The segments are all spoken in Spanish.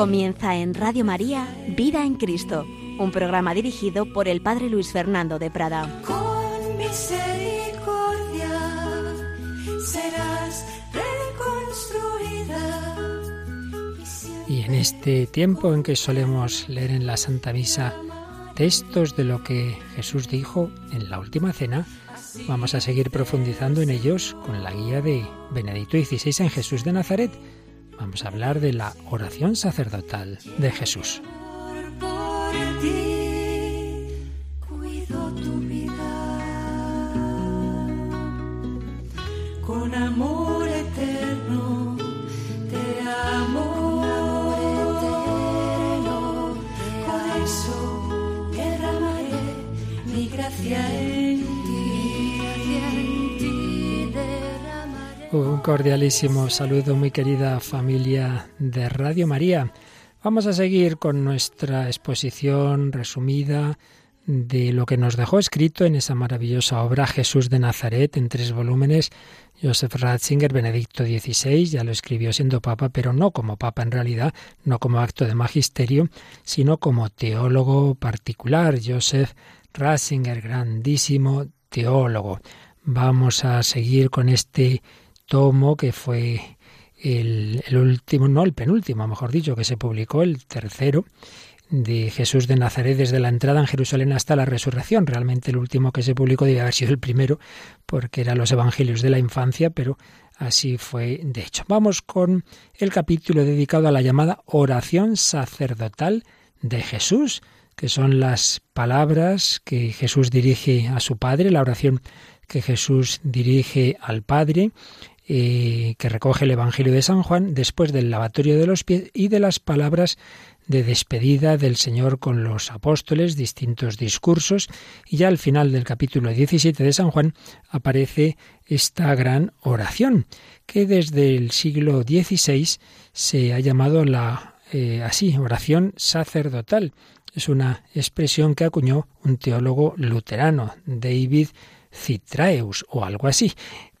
Comienza en Radio María Vida en Cristo, un programa dirigido por el Padre Luis Fernando de Prada. Con misericordia serás reconstruida. Y en este tiempo en que solemos leer en la Santa Misa textos de lo que Jesús dijo en la última cena, vamos a seguir profundizando en ellos con la guía de Benedicto XVI en Jesús de Nazaret. Vamos a hablar de la oración sacerdotal de Jesús. Un cordialísimo saludo, muy querida familia de Radio María. Vamos a seguir con nuestra exposición resumida de lo que nos dejó escrito en esa maravillosa obra Jesús de Nazaret en tres volúmenes. Joseph Ratzinger, Benedicto XVI, ya lo escribió siendo papa, pero no como papa en realidad, no como acto de magisterio, sino como teólogo particular. Joseph Ratzinger, grandísimo teólogo. Vamos a seguir con este tomo que fue el, último, no el penúltimo, mejor dicho, que se publicó, el tercero, de Jesús de Nazaret desde la entrada en Jerusalén hasta la resurrección. Realmente el último que se publicó debía haber sido el primero, porque eran los Evangelios de la infancia, pero así fue de hecho. Vamos con el capítulo dedicado a la llamada oración sacerdotal de Jesús, que son las palabras que Jesús dirige a su Padre, la oración que Jesús dirige al Padre, eh, que recoge el Evangelio de San Juan, después del lavatorio de los pies y de las palabras de despedida del Señor con los apóstoles, distintos discursos, y ya al final del capítulo 17 de San Juan aparece esta gran oración, que desde el siglo XVI se ha llamado la eh, así, oración sacerdotal. Es una expresión que acuñó un teólogo luterano, David Citraeus, o algo así.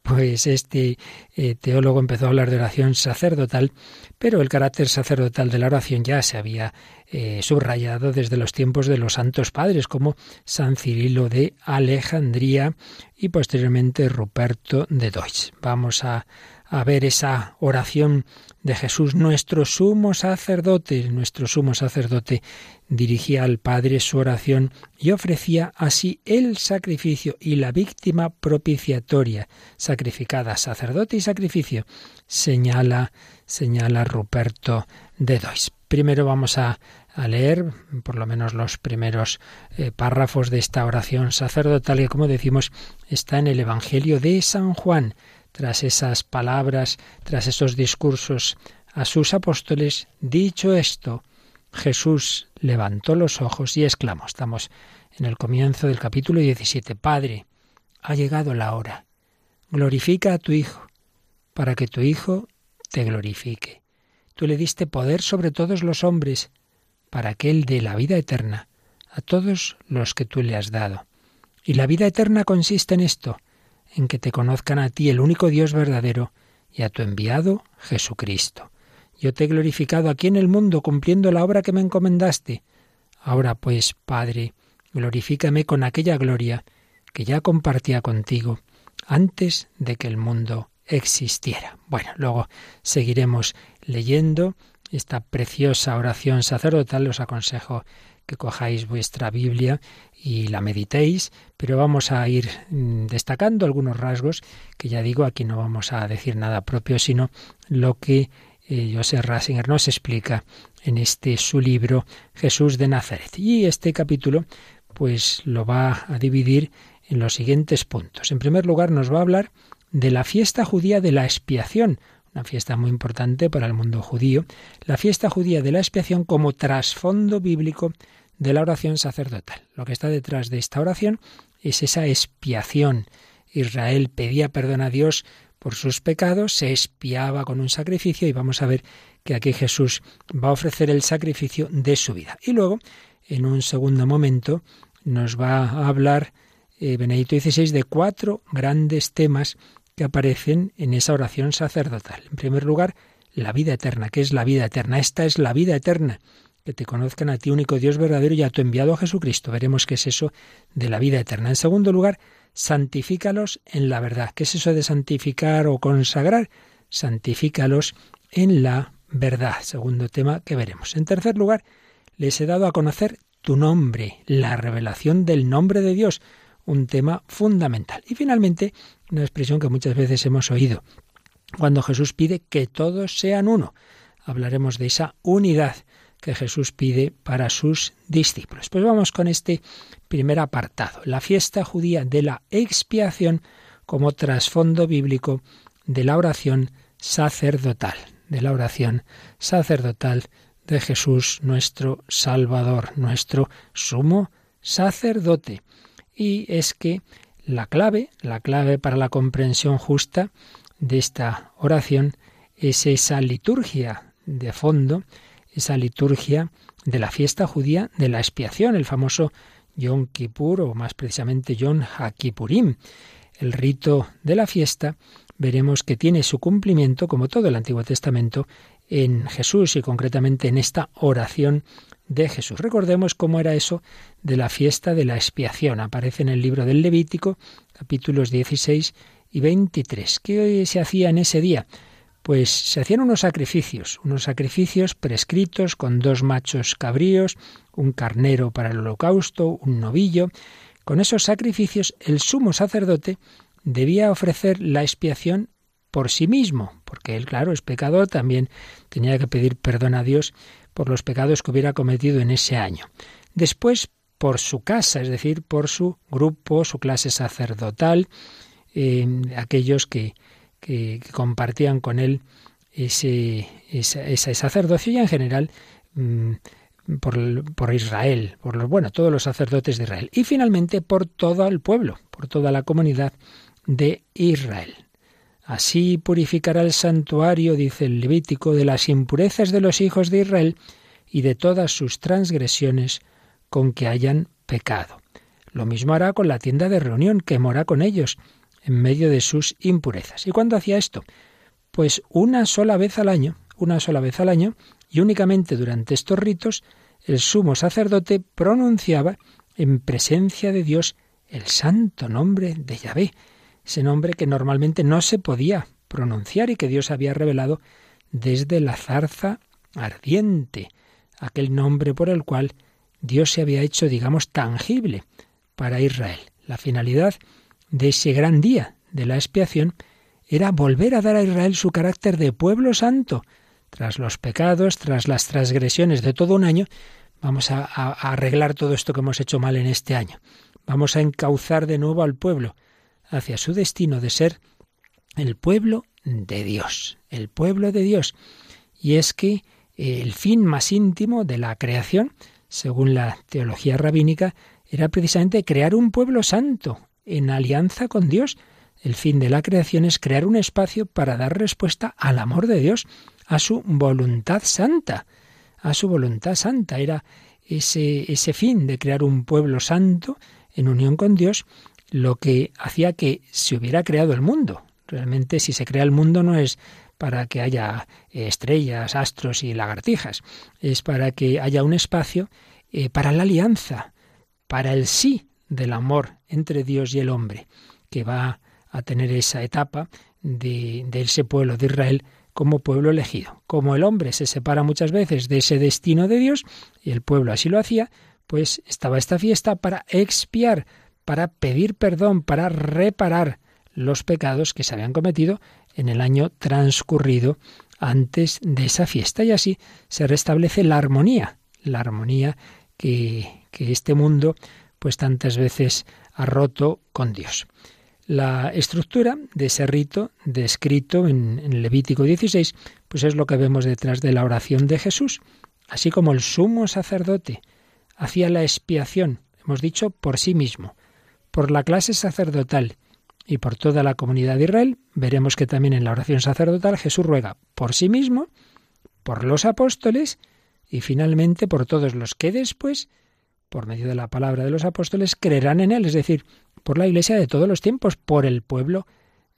Pues este eh, teólogo empezó a hablar de oración sacerdotal, pero el carácter sacerdotal de la oración ya se había eh, subrayado desde los tiempos de los santos padres, como San Cirilo de Alejandría y posteriormente Ruperto de Deutsch. Vamos a, a ver esa oración de Jesús, nuestro sumo sacerdote. Nuestro sumo sacerdote dirigía al Padre su oración y ofrecía así el sacrificio y la víctima propiciatoria, sacrificada, sacerdote y sacrificio, señala, señala Ruperto de Dois. Primero vamos a, a leer por lo menos los primeros eh, párrafos de esta oración sacerdotal que, como decimos, está en el Evangelio de San Juan. Tras esas palabras, tras esos discursos a sus apóstoles, dicho esto, Jesús levantó los ojos y exclamó, estamos en el comienzo del capítulo 17, Padre, ha llegado la hora, glorifica a tu Hijo, para que tu Hijo te glorifique. Tú le diste poder sobre todos los hombres, para que Él dé la vida eterna a todos los que tú le has dado. Y la vida eterna consiste en esto, en que te conozcan a ti, el único Dios verdadero, y a tu enviado, Jesucristo. Yo te he glorificado aquí en el mundo cumpliendo la obra que me encomendaste. Ahora pues, Padre, glorifícame con aquella gloria que ya compartía contigo antes de que el mundo existiera. Bueno, luego seguiremos leyendo esta preciosa oración sacerdotal. Os aconsejo que cojáis vuestra Biblia y la meditéis, pero vamos a ir mm, destacando algunos rasgos que ya digo, aquí no vamos a decir nada propio, sino lo que eh, Rasinger nos explica en este su libro Jesús de Nazaret. Y este capítulo pues lo va a dividir en los siguientes puntos. En primer lugar nos va a hablar de la fiesta judía de la expiación, una fiesta muy importante para el mundo judío, la fiesta judía de la expiación como trasfondo bíblico de la oración sacerdotal. Lo que está detrás de esta oración es esa expiación. Israel pedía perdón a Dios por sus pecados, se espiaba con un sacrificio y vamos a ver que aquí Jesús va a ofrecer el sacrificio de su vida. Y luego, en un segundo momento, nos va a hablar eh, Benedicto XVI de cuatro grandes temas que aparecen en esa oración sacerdotal. En primer lugar, la vida eterna. ¿Qué es la vida eterna? Esta es la vida eterna. Que te conozcan a ti, único Dios verdadero, y a tu enviado Jesucristo. Veremos qué es eso de la vida eterna. En segundo lugar, santifícalos en la verdad. ¿Qué es eso de santificar o consagrar? Santifícalos en la verdad. Segundo tema que veremos. En tercer lugar, les he dado a conocer tu nombre, la revelación del nombre de Dios, un tema fundamental. Y finalmente, una expresión que muchas veces hemos oído, cuando Jesús pide que todos sean uno. Hablaremos de esa unidad que Jesús pide para sus discípulos. Pues vamos con este primer apartado, la fiesta judía de la expiación como trasfondo bíblico de la oración sacerdotal, de la oración sacerdotal de Jesús, nuestro Salvador, nuestro sumo sacerdote. Y es que la clave, la clave para la comprensión justa de esta oración es esa liturgia de fondo, esa liturgia de la fiesta judía de la expiación, el famoso Yom Kippur o más precisamente Yom HaKippurim. El rito de la fiesta veremos que tiene su cumplimiento, como todo el Antiguo Testamento, en Jesús y concretamente en esta oración de Jesús. Recordemos cómo era eso de la fiesta de la expiación. Aparece en el libro del Levítico, capítulos 16 y 23. ¿Qué se hacía en ese día? Pues se hacían unos sacrificios, unos sacrificios prescritos con dos machos cabríos, un carnero para el holocausto, un novillo. Con esos sacrificios el sumo sacerdote debía ofrecer la expiación por sí mismo, porque él, claro, es pecador, también tenía que pedir perdón a Dios por los pecados que hubiera cometido en ese año. Después, por su casa, es decir, por su grupo, su clase sacerdotal, eh, aquellos que, que, compartían con él ese, ese, sacerdocio y en general mm, por, por, Israel, por los, bueno, todos los sacerdotes de Israel. Y finalmente por todo el pueblo, por toda la comunidad de Israel. Así purificará el santuario, dice el Levítico, de las impurezas de los hijos de Israel y de todas sus transgresiones con que hayan pecado. Lo mismo hará con la tienda de reunión, que mora con ellos, en medio de sus impurezas. ¿Y cuándo hacía esto? Pues una sola vez al año, una sola vez al año, y únicamente durante estos ritos, el sumo sacerdote pronunciaba en presencia de Dios el santo nombre de Yahvé, ese nombre que normalmente no se podía pronunciar y que Dios había revelado desde la zarza ardiente, aquel nombre por el cual Dios se había hecho, digamos, tangible para Israel. La finalidad de ese gran día de la expiación era volver a dar a Israel su carácter de pueblo santo. Tras los pecados, tras las transgresiones de todo un año, vamos a, a arreglar todo esto que hemos hecho mal en este año. Vamos a encauzar de nuevo al pueblo hacia su destino de ser el pueblo de Dios, el pueblo de Dios. Y es que eh, el fin más íntimo de la creación, según la teología rabínica, era precisamente crear un pueblo santo en alianza con Dios. El fin de la creación es crear un espacio para dar respuesta al amor de Dios, a su voluntad santa, a su voluntad santa. Era ese, ese fin de crear un pueblo santo en unión con Dios lo que hacía que se hubiera creado el mundo. Realmente si se crea el mundo no es para que haya eh, estrellas, astros y lagartijas, es para que haya un espacio eh, para la alianza, para el sí del amor entre Dios y el hombre, que va a tener esa etapa de, de ese pueblo de Israel como pueblo elegido. Como el hombre se separa muchas veces de ese destino de Dios, y el pueblo así lo hacía, pues estaba esta fiesta para expiar, para pedir perdón, para reparar los pecados que se habían cometido en el año transcurrido antes de esa fiesta. Y así se restablece la armonía, la armonía que, que este mundo pues tantas veces ha roto con Dios. La estructura de ese rito descrito en, en, Levítico 16, pues es lo que vemos detrás de la oración de Jesús. Así como el sumo sacerdote hacía la expiación, hemos dicho, por sí mismo, por la clase sacerdotal y por toda la comunidad de Israel, veremos que también en la oración sacerdotal Jesús ruega por sí mismo, por los apóstoles y finalmente por todos los que después, por medio de la palabra de los apóstoles, creerán en Él, es decir, por la Iglesia de todos los tiempos, por el pueblo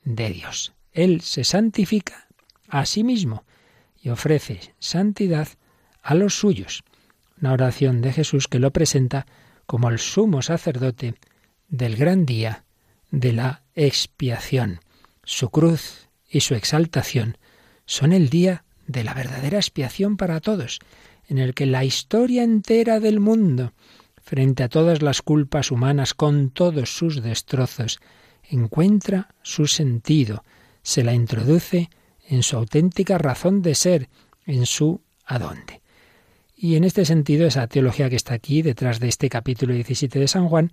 de Dios. Él se santifica a sí mismo. y ofrece santidad a los suyos. Una oración de Jesús que lo presenta como el sumo sacerdote del gran día de la expiación. Su cruz y su exaltación son el día de la verdadera expiación para todos, en el que la historia entera del mundo, frente a todas las culpas humanas, con todos sus destrozos, encuentra su sentido, se la introduce en su auténtica razón de ser, en su adonde. Y en este sentido, esa teología que está aquí, detrás de este capítulo 17 de San Juan,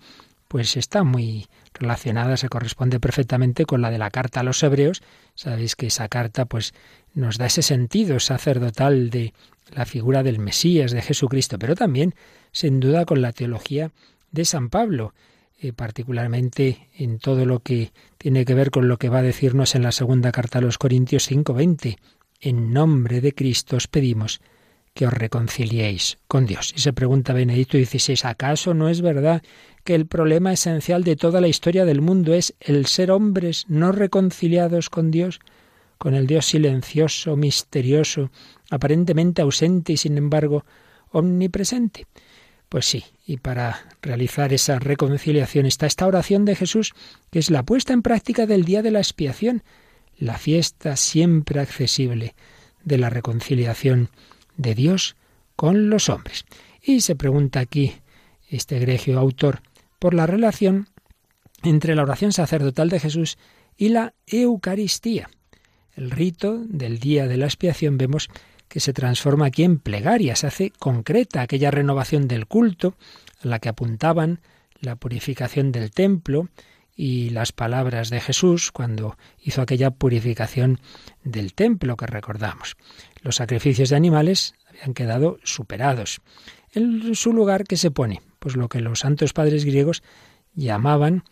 pues está muy relacionada, se corresponde perfectamente con la de la carta a los hebreos. Sabéis que esa carta pues nos da ese sentido sacerdotal de la figura del Mesías, de Jesucristo, pero también, sin duda, con la teología de San Pablo, eh, particularmente en todo lo que tiene que ver con lo que va a decirnos en la segunda carta a los Corintios 5:20. En nombre de Cristo os pedimos que os reconciliéis con Dios. Y se pregunta Benedicto XVI, ¿acaso no es verdad que el problema esencial de toda la historia del mundo es el ser hombres no reconciliados con Dios, con el Dios silencioso, misterioso, aparentemente ausente y sin embargo omnipresente? Pues sí, y para realizar esa reconciliación está esta oración de Jesús, que es la puesta en práctica del día de la expiación, la fiesta siempre accesible de la reconciliación de Dios con los hombres. Y se pregunta aquí este egregio autor por la relación entre la oración sacerdotal de Jesús y la Eucaristía. El rito del día de la expiación vemos que se transforma aquí en plegaria, se hace concreta aquella renovación del culto a la que apuntaban la purificación del templo y las palabras de Jesús cuando hizo aquella purificación del templo que recordamos. Los sacrificios de animales habían quedado superados. En su lugar, ¿qué se pone? Pues lo que los santos padres griegos llamaban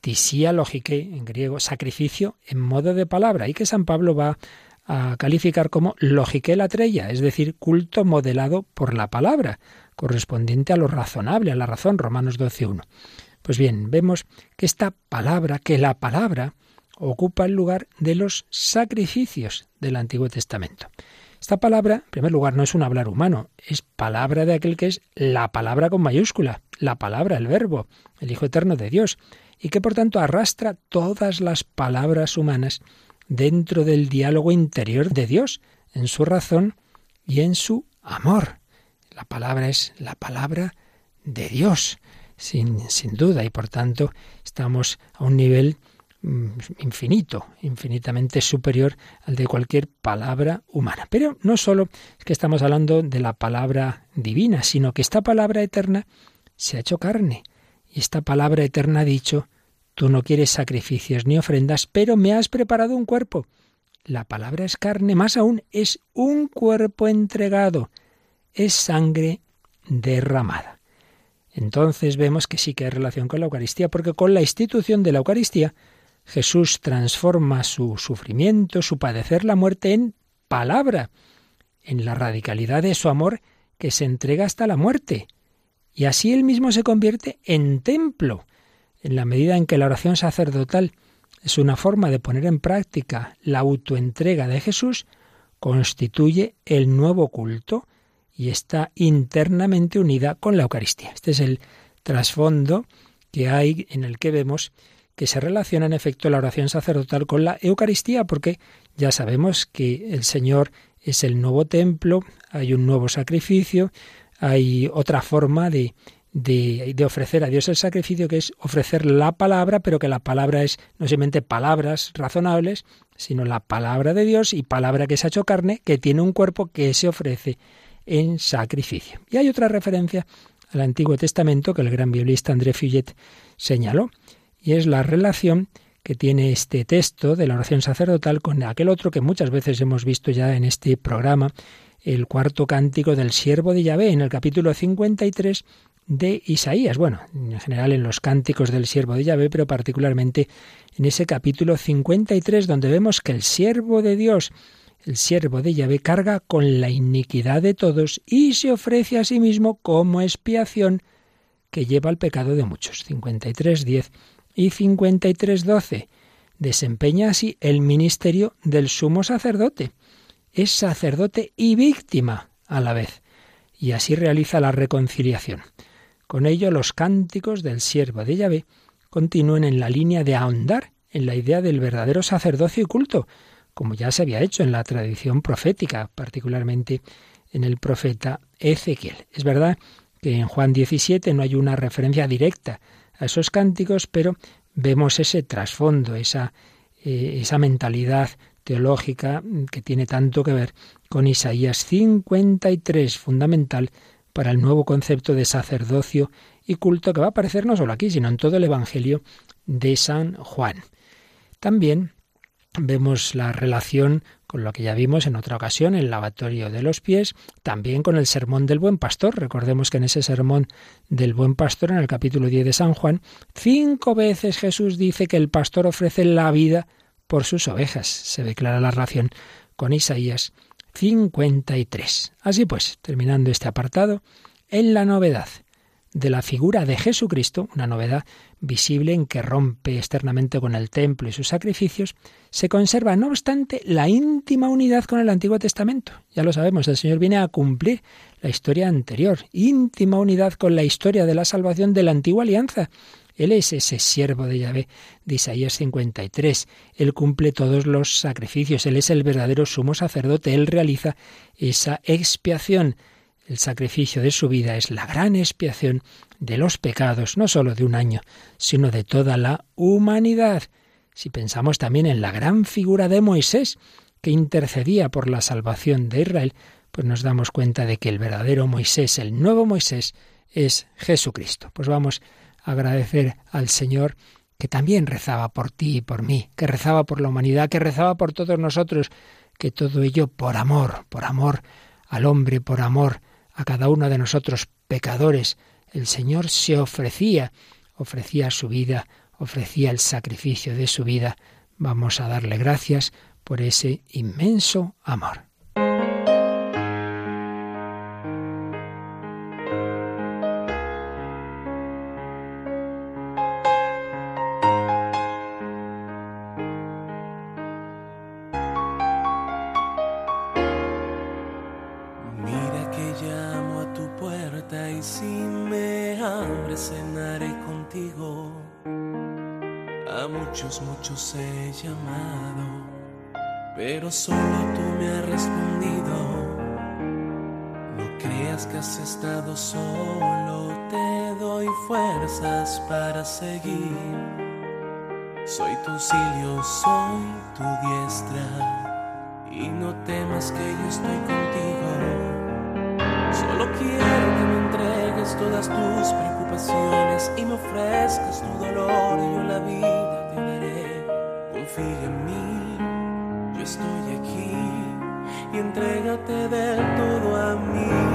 tisía lógique, en griego, sacrificio en modo de palabra, y que San Pablo va a calificar como logique latreia, es decir, culto modelado por la palabra, correspondiente a lo razonable, a la razón, Romanos 12.1. Pues bien, vemos que esta palabra, que la palabra, ocupa el lugar de los sacrificios del Antiguo Testamento. Esta palabra, en primer lugar, no es un hablar humano, es palabra de aquel que es la palabra con mayúscula, la palabra, el verbo, el Hijo Eterno de Dios, y que por tanto arrastra todas las palabras humanas dentro del diálogo interior de Dios, en su razón y en su amor. La palabra es la palabra de Dios, sin, sin duda, y por tanto estamos a un nivel Mm, infinito, infinitamente superior al de cualquier palabra humana. Pero no solo es que estamos hablando de la palabra divina, sino que esta palabra eterna se ha hecho carne. Y esta palabra eterna ha dicho, tú no quieres sacrificios ni ofrendas, pero me has preparado un cuerpo. La palabra es carne, más aún es un cuerpo entregado, es sangre derramada. Entonces vemos que sí que hay relación con la Eucaristía, porque con la institución de la Eucaristía Jesús transforma su sufrimiento, su padecer, la muerte en palabra, en la radicalidad de su amor que se entrega hasta la muerte. Y así él mismo se convierte en templo, en la medida en que la oración sacerdotal es una forma de poner en práctica la autoentrega de Jesús, constituye el nuevo culto y está internamente unida con la Eucaristía. Este es el trasfondo que hay en el que vemos que se relaciona en efecto la oración sacerdotal con la Eucaristía, porque ya sabemos que el Señor es el nuevo templo, hay un nuevo sacrificio, hay otra forma de, de, ofrecer a Dios el sacrificio, que es ofrecer la palabra, pero que la palabra es no simplemente palabras razonables, sino la palabra de Dios y palabra que se ha hecho carne, que tiene un cuerpo que se ofrece en sacrificio. Y hay otra referencia al Antiguo Testamento que el gran biblista André Fillet señaló, y es la relación que tiene este texto de la oración sacerdotal con aquel otro que muchas veces hemos visto ya en este programa, el cuarto cántico del siervo de Yahvé, en el capítulo 53 de Isaías. Bueno, en general en los cánticos del siervo de Yahvé, pero particularmente en ese capítulo 53, donde vemos que el siervo de Dios, el siervo de Yahvé, carga con la iniquidad de todos y se ofrece a sí mismo como expiación que lleva al pecado de muchos. 53, 10 y 53.12. Desempeña así el ministerio del sumo sacerdote. es sacerdote y víctima a la vez, y así realiza la reconciliación. Con ello los cánticos del siervo de Yahvé continúan en la línea de ahondar en la idea del verdadero sacerdocio y culto, como ya se había hecho en la tradición profética, particularmente en el profeta Ezequiel. Es verdad que en Juan 17 no hay una referencia directa a esos cánticos, pero vemos ese trasfondo, esa, eh, esa mentalidad teológica que tiene tanto que ver con Isaías 53, fundamental para el nuevo concepto de sacerdocio y culto que va a aparecer no solo aquí, sino en todo el Evangelio de San Juan. También vemos la relación con lo que ya vimos en otra ocasión, el lavatorio de los pies, también con el sermón del buen pastor. Recordemos que en ese sermón del buen pastor, en el capítulo 10 de San Juan, cinco veces Jesús dice que el pastor ofrece la vida por sus ovejas. Se declara la relación con Isaías 53. Así pues, terminando este apartado, en la novedad de la figura de Jesucristo, una novedad visible en que rompe externamente con el templo y sus sacrificios, se conserva, no obstante, la íntima unidad con el Antiguo Testamento. Ya lo sabemos, el Señor viene a cumplir la historia anterior, íntima unidad con la historia de la salvación de la antigua alianza. Él es ese siervo de Yahvé de Isaías 53. Él cumple todos los sacrificios. Él es el verdadero sumo sacerdote. Él realiza esa expiación el sacrificio de su vida es la gran expiación de los pecados, no sólo de un año, sino de toda la humanidad. Si pensamos también en la gran figura de Moisés, que intercedía por la salvación de Israel, pues nos damos cuenta de que el verdadero Moisés, el nuevo Moisés, es Jesucristo. Pues vamos a agradecer al Señor que también rezaba por ti y por mí, que rezaba por la humanidad, que rezaba por todos nosotros, que todo ello por amor, por amor al hombre, por amor a cada uno de nosotros pecadores, el Señor se ofrecía, ofrecía su vida, ofrecía el sacrificio de su vida. Vamos a darle gracias por ese inmenso amor. Soy tu auxilio, soy tu diestra, y no temas que yo estoy contigo. Solo quiero que me entregues todas tus preocupaciones y me ofrezcas tu dolor y yo la vida te daré. Confía en mí estoy aquí y entrégate del todo a mí.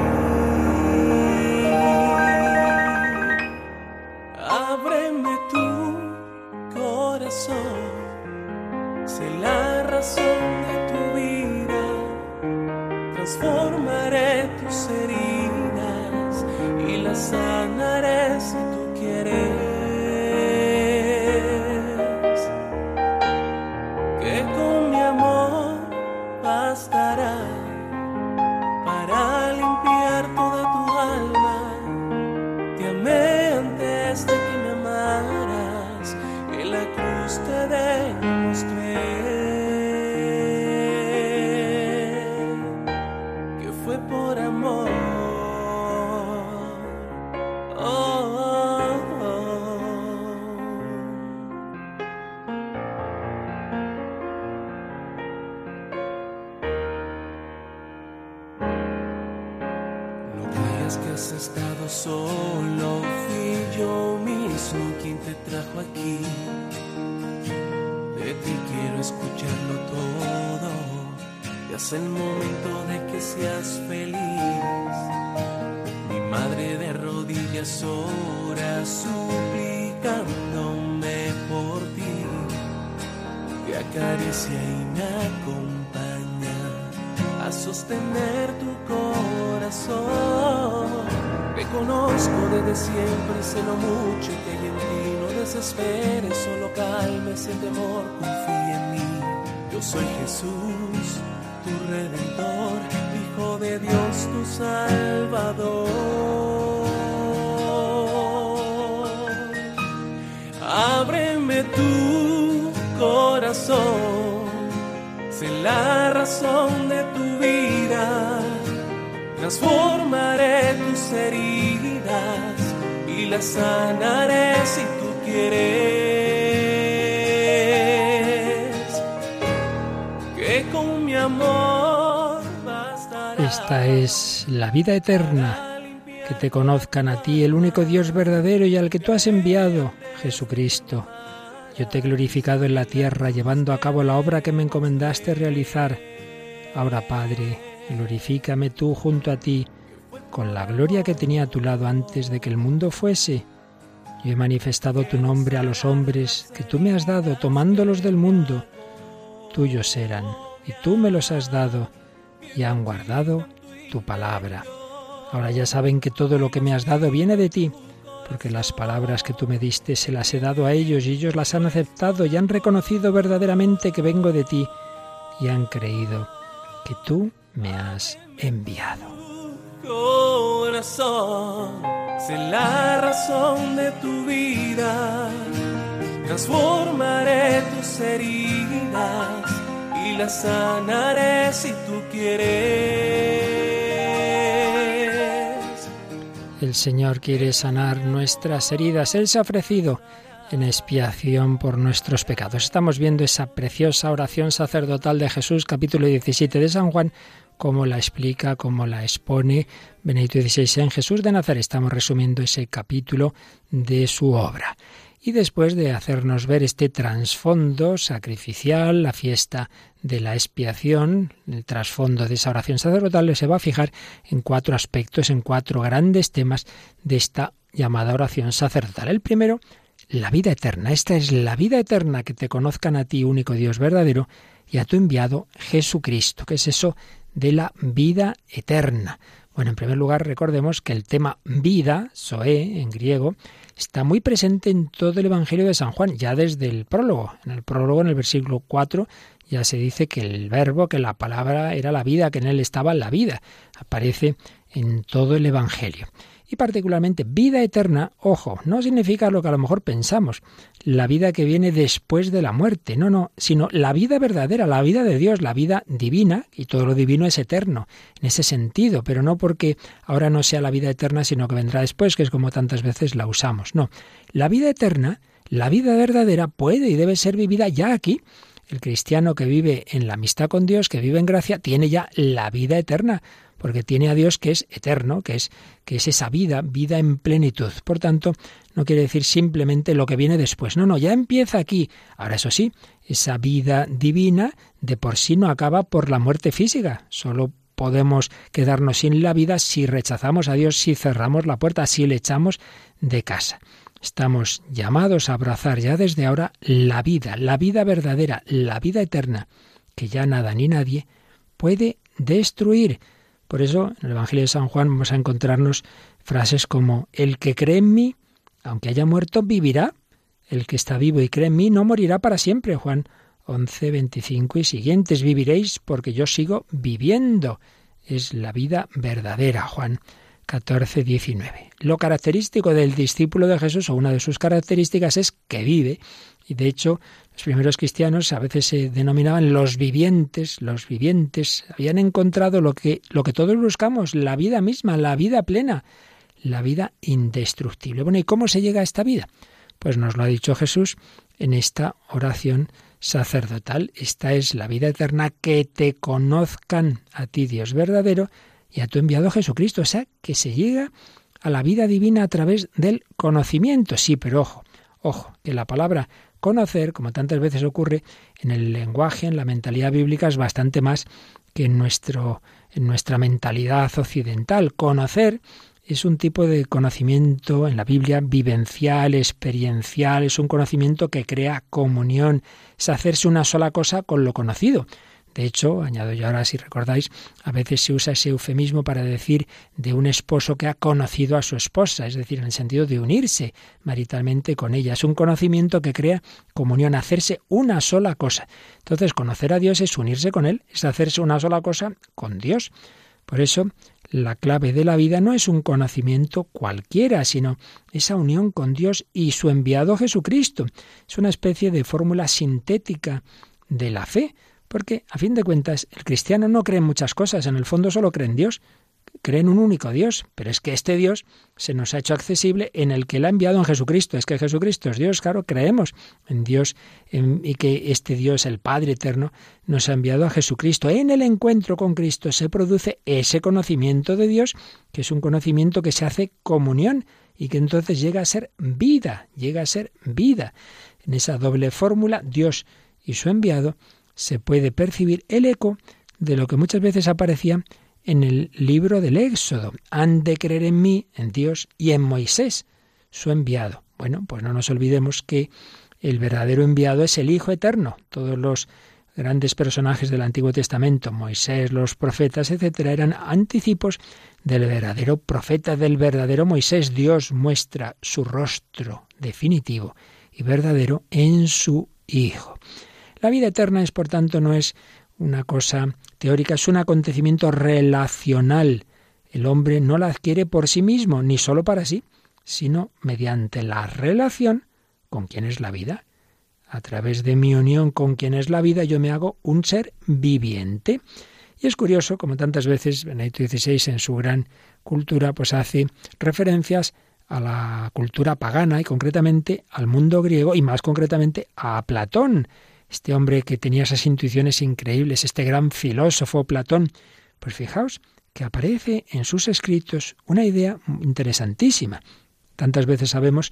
Razón de tu vida, transformaré tus heridas y las sanaré si tú quieres. Esta es la vida eterna, que te conozcan a ti, el único Dios verdadero y al que tú has enviado, Jesucristo. Yo te he glorificado en la tierra, llevando a cabo la obra que me encomendaste realizar. Ahora, Padre, glorifícame tú junto a ti, con la gloria que tenía a tu lado antes de que el mundo fuese. Yo he manifestado tu nombre a los hombres que tú me has dado, tomándolos del mundo. Tuyos eran, y tú me los has dado, y han guardado tu palabra. Ahora ya saben que todo lo que me has dado viene de ti, porque las palabras que tú me diste se las he dado a ellos y ellos las han aceptado y han reconocido verdaderamente que vengo de ti y han creído que tú me has enviado. corazón, sé la razón de tu vida. Transformaré tus heridas y las sanaré si tú quieres. El Señor quiere sanar nuestras heridas. Él se ha ofrecido en expiación por nuestros pecados. Estamos viendo esa preciosa oración sacerdotal de Jesús, capítulo 17 de San Juan, cómo la explica, cómo la expone Benedicto XVI en Jesús de Nazaret. Estamos resumiendo ese capítulo de su obra. Y después de hacernos ver este trasfondo sacrificial, la fiesta de la expiación, el trasfondo de esa oración sacerdotal, se va a fijar en cuatro aspectos, en cuatro grandes temas de esta llamada oración sacerdotal. El primero, la vida eterna. Esta es la vida eterna, que te conozcan a ti, único Dios verdadero, y a tu enviado Jesucristo. ¿Qué es eso de la vida eterna? Bueno, en primer lugar, recordemos que el tema vida, soe en griego, está muy presente en todo el Evangelio de San Juan, ya desde el prólogo. En el prólogo, en el versículo 4, ya se dice que el verbo, que la palabra era la vida, que en él estaba la vida. Aparece en todo el Evangelio. Y particularmente vida eterna, ojo, no significa lo que a lo mejor pensamos, la vida que viene después de la muerte, no, no, sino la vida verdadera, la vida de Dios, la vida divina, y todo lo divino es eterno, en ese sentido, pero no porque ahora no sea la vida eterna, sino que vendrá después, que es como tantas veces la usamos, no. La vida eterna, la vida verdadera puede y debe ser vivida ya aquí. El cristiano que vive en la amistad con Dios, que vive en gracia, tiene ya la vida eterna, porque tiene a Dios que es eterno, que es, que es esa vida, vida en plenitud. Por tanto, no quiere decir simplemente lo que viene después. No, no, ya empieza aquí. Ahora, eso sí, esa vida divina de por sí no acaba por la muerte física. Solo podemos quedarnos sin la vida si rechazamos a Dios, si cerramos la puerta, si le echamos de casa. Estamos llamados a abrazar ya desde ahora la vida, la vida verdadera, la vida eterna, que ya nada ni nadie puede destruir. Por eso, en el Evangelio de San Juan vamos a encontrarnos frases como, el que cree en mí, aunque haya muerto, vivirá. El que está vivo y cree en mí no morirá para siempre. Juan 11, 25 y siguientes. Viviréis porque yo sigo viviendo. Es la vida verdadera. Juan 14, 19. Lo característico del discípulo de Jesús, o una de sus características, es que vive. Y de hecho, los primeros cristianos a veces se denominaban los vivientes, los vivientes. Habían encontrado lo que, lo que todos buscamos, la vida misma, la vida plena, la vida indestructible. Bueno, ¿y cómo se llega a esta vida? Pues nos lo ha dicho Jesús en esta oración sacerdotal. Esta es la vida eterna, que te conozcan a ti, Dios verdadero, y a tu enviado Jesucristo. O sea, que se llega a la vida divina a través del conocimiento. Sí, pero ojo, ojo, que la palabra conocer, como tantas veces ocurre en el lenguaje, en la mentalidad bíblica, es bastante más que en, nuestro, en nuestra mentalidad occidental. Conocer es un tipo de conocimiento en la Biblia vivencial, experiencial, es un conocimiento que crea comunión, es hacerse una sola cosa con lo conocido. De hecho, añado yo ahora, si recordáis, a veces se usa ese eufemismo para decir de un esposo que ha conocido a su esposa, es decir, en el sentido de unirse maritalmente con ella. Es un conocimiento que crea comunión, hacerse una sola cosa. Entonces, conocer a Dios es unirse con Él, es hacerse una sola cosa con Dios. Por eso, la clave de la vida no es un conocimiento cualquiera, sino esa unión con Dios y su enviado Jesucristo. Es una especie de fórmula sintética de la fe, porque a fin de cuentas el cristiano no cree en muchas cosas, en el fondo solo cree en Dios, cree en un único Dios, pero es que este Dios se nos ha hecho accesible en el que Él ha enviado en Jesucristo. Es que Jesucristo es Dios, claro, creemos en Dios y que este Dios, el Padre Eterno, nos ha enviado a Jesucristo. En el encuentro con Cristo se produce ese conocimiento de Dios, que es un conocimiento que se hace comunión y que entonces llega a ser vida, llega a ser vida. En esa doble fórmula, Dios y su enviado, se puede percibir el eco de lo que muchas veces aparecía en el libro del Éxodo. Han de creer en mí, en Dios y en Moisés, su enviado. Bueno, pues no nos olvidemos que el verdadero enviado es el Hijo Eterno. Todos los grandes personajes del Antiguo Testamento, Moisés, los profetas, etcétera, eran anticipos del verdadero profeta, del verdadero Moisés. Dios muestra su rostro definitivo y verdadero en su Hijo. La vida eterna es, por tanto, no es una cosa teórica, es un acontecimiento relacional. El hombre no la adquiere por sí mismo, ni solo para sí, sino mediante la relación con quien es la vida. A través de mi unión con quien es la vida, yo me hago un ser viviente. Y es curioso, como tantas veces Benedicto XVI en su gran cultura, pues hace referencias a la cultura pagana y concretamente al mundo griego y más concretamente a Platón este hombre que tenía esas intuiciones increíbles, este gran filósofo Platón, pues fijaos que aparece en sus escritos una idea interesantísima. Tantas veces sabemos,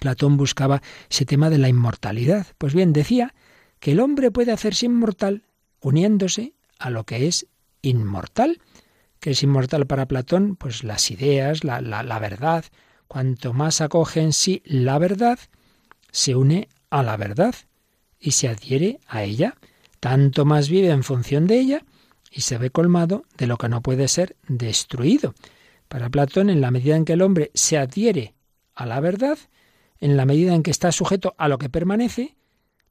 Platón buscaba ese tema de la inmortalidad. Pues bien, decía que el hombre puede hacerse inmortal uniéndose a lo que es inmortal. ¿Qué es inmortal para Platón? Pues las ideas, la, la, la verdad. Cuanto más acoge en sí la verdad, se une a la verdad y se adhiere a ella, tanto más vive en función de ella y se ve colmado de lo que no puede ser destruido. Para Platón, en la medida en que el hombre se adhiere a la verdad, en la medida en que está sujeto a lo que permanece,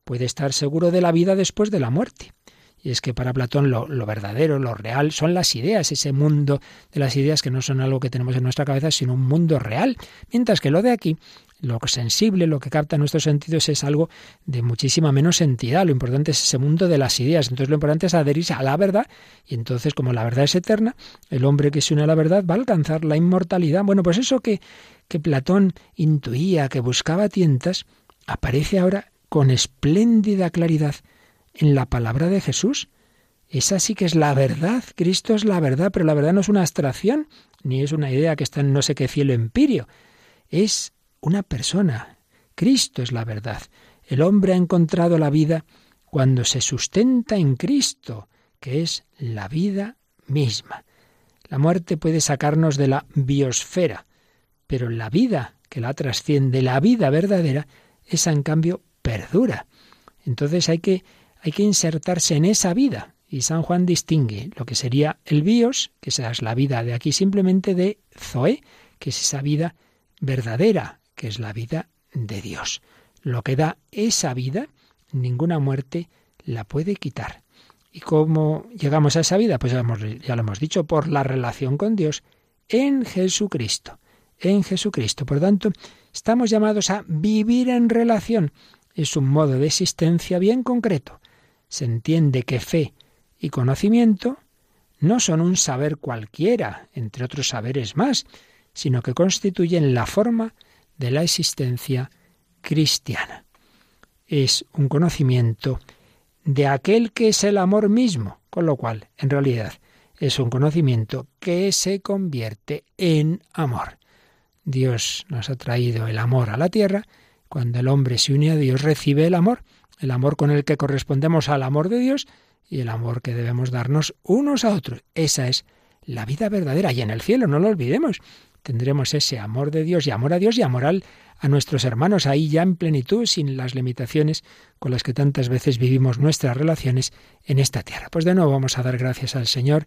puede estar seguro de la vida después de la muerte. Y es que para Platón lo, lo, verdadero, lo real, son las ideas, ese mundo de las ideas que no son algo que tenemos en nuestra cabeza, sino un mundo real. Mientras que lo de aquí lo sensible, lo que capta nuestros sentidos es algo de muchísima menos entidad. Lo importante es ese mundo de las ideas. Entonces lo importante es adherirse a la verdad y entonces como la verdad es eterna, el hombre que se une a la verdad va a alcanzar la inmortalidad. Bueno, pues eso que, que Platón intuía, que buscaba tientas, aparece ahora con espléndida claridad en la palabra de Jesús. Esa sí que es la verdad. Cristo es la verdad, pero la verdad no es una abstracción, ni es una idea que está en no sé qué cielo empirio. Es una persona. Cristo es la verdad. El hombre ha encontrado la vida cuando se sustenta en Cristo, que es la vida misma. La muerte puede sacarnos de la biosfera, pero la vida que la trasciende, la vida verdadera, esa en cambio perdura. Entonces hay que, hay que insertarse en esa vida. Y San Juan distingue lo que sería el bios, que es la vida de aquí simplemente, de Zoe, que es esa vida verdadera, que es la vida de Dios. Lo que da esa vida, ninguna muerte la puede quitar. ¿Y cómo llegamos a esa vida? Pues ya, ya lo hemos dicho, por la relación con Dios en Jesucristo. En Jesucristo. Por tanto, estamos llamados a vivir en relación. Es un modo de existencia bien concreto. Se entiende que fe y conocimiento no son un saber cualquiera, entre otros saberes más, sino que constituyen la forma de la existencia cristiana. Es un conocimiento de aquel que es el amor mismo, con lo cual, en realidad, es un conocimiento que se convierte en amor. Dios nos ha traído el amor a la tierra. Cuando el hombre se une a Dios, recibe el amor, el amor con el que correspondemos al amor de Dios y el amor que debemos darnos unos a otros. Esa es la vida verdadera. Y en el cielo, no lo olvidemos, tendremos ese amor de Dios y amor a Dios y amor al, a nuestros hermanos ahí ya en plenitud, sin las limitaciones con las que tantas veces vivimos nuestras relaciones en esta tierra. Pues de nuevo vamos a dar gracias al Señor,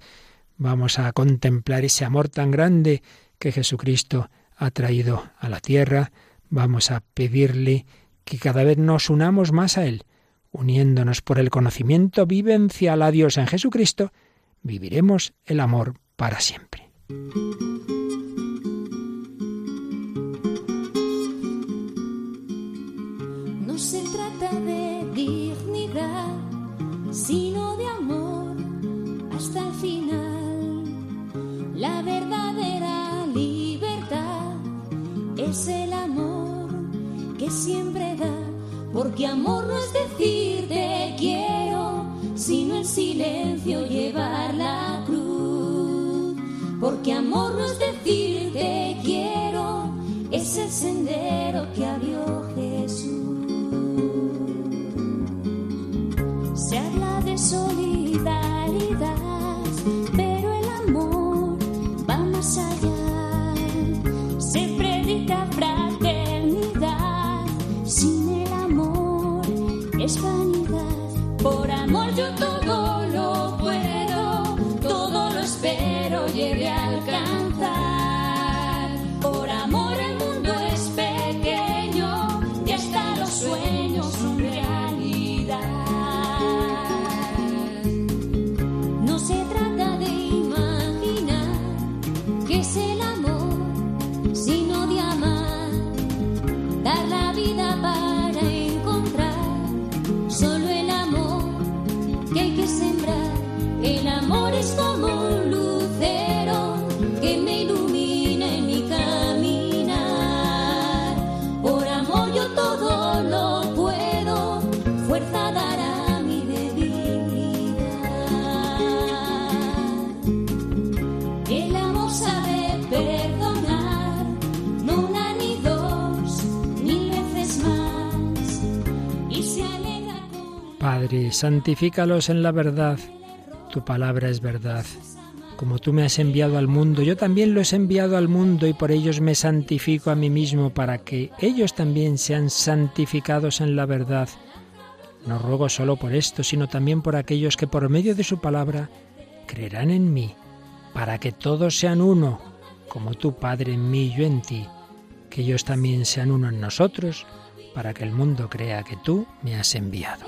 vamos a contemplar ese amor tan grande que Jesucristo ha traído a la tierra, vamos a pedirle que cada vez nos unamos más a Él, uniéndonos por el conocimiento vivencial a Dios en Jesucristo, viviremos el amor para siempre. Sino de amor hasta el final. La verdadera libertad es el amor que siempre da, porque amor no es decir te quiero, sino en silencio llevar la cruz. Porque amor no es decir te quiero, es el sendero que abrió Se habla de solidaridad, pero el amor va más allá. Padre, santifícalos en la verdad. Tu palabra es verdad. Como tú me has enviado al mundo, yo también los he enviado al mundo y por ellos me santifico a mí mismo para que ellos también sean santificados en la verdad. No ruego solo por esto, sino también por aquellos que por medio de su palabra creerán en mí, para que todos sean uno, como tu Padre en mí y yo en ti, que ellos también sean uno en nosotros, para que el mundo crea que tú me has enviado.